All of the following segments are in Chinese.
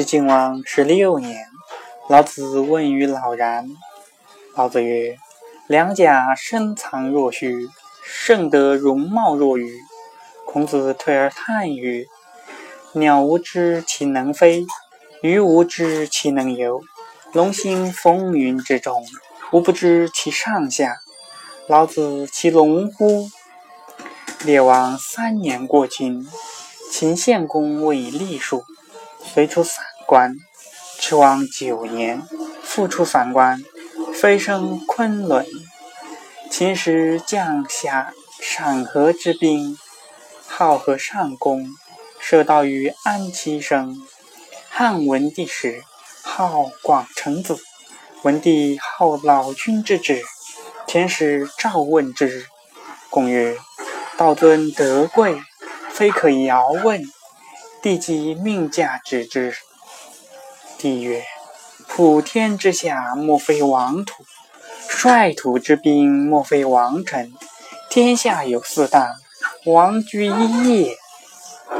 至晋王十六年，老子问于老然。老子曰：“良甲深藏若虚，圣德容貌若愚。”孔子退而叹曰：“鸟无知其能飞，鱼无知其能游。龙行风云之中，吾不知其上下。老子其龙乎？”列王三年过秦，秦献公为立数。遂出散关，驰王九年，复出散关，飞升昆仑。秦时降下陕河之滨，号河上公，射道于安七生。汉文帝时，号广成子。文帝号老君之子，遣使召问之。公曰：“道尊德贵，非可遥问。”帝即命驾止之。帝曰：“普天之下，莫非王土；率土之滨，莫非王臣。天下有四大，王居一也。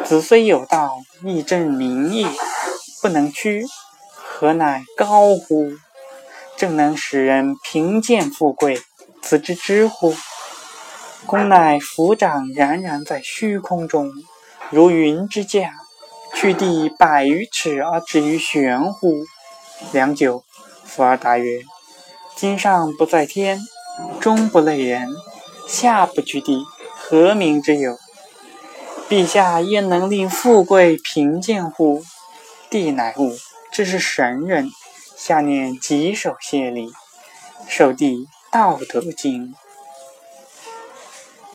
子虽有道，亦正名也，不能屈，何乃高乎？正能使人贫贱富贵，此之知乎？公乃抚掌冉冉在虚空中，如云之下。”去地百余尺而止于玄乎？良久，福而答曰：“今上不在天，中不类人，下不居地，何名之有？陛下焉能令富贵贫贱乎？”帝乃悟，这是神人。下念稽首谢礼，受帝《道德经》。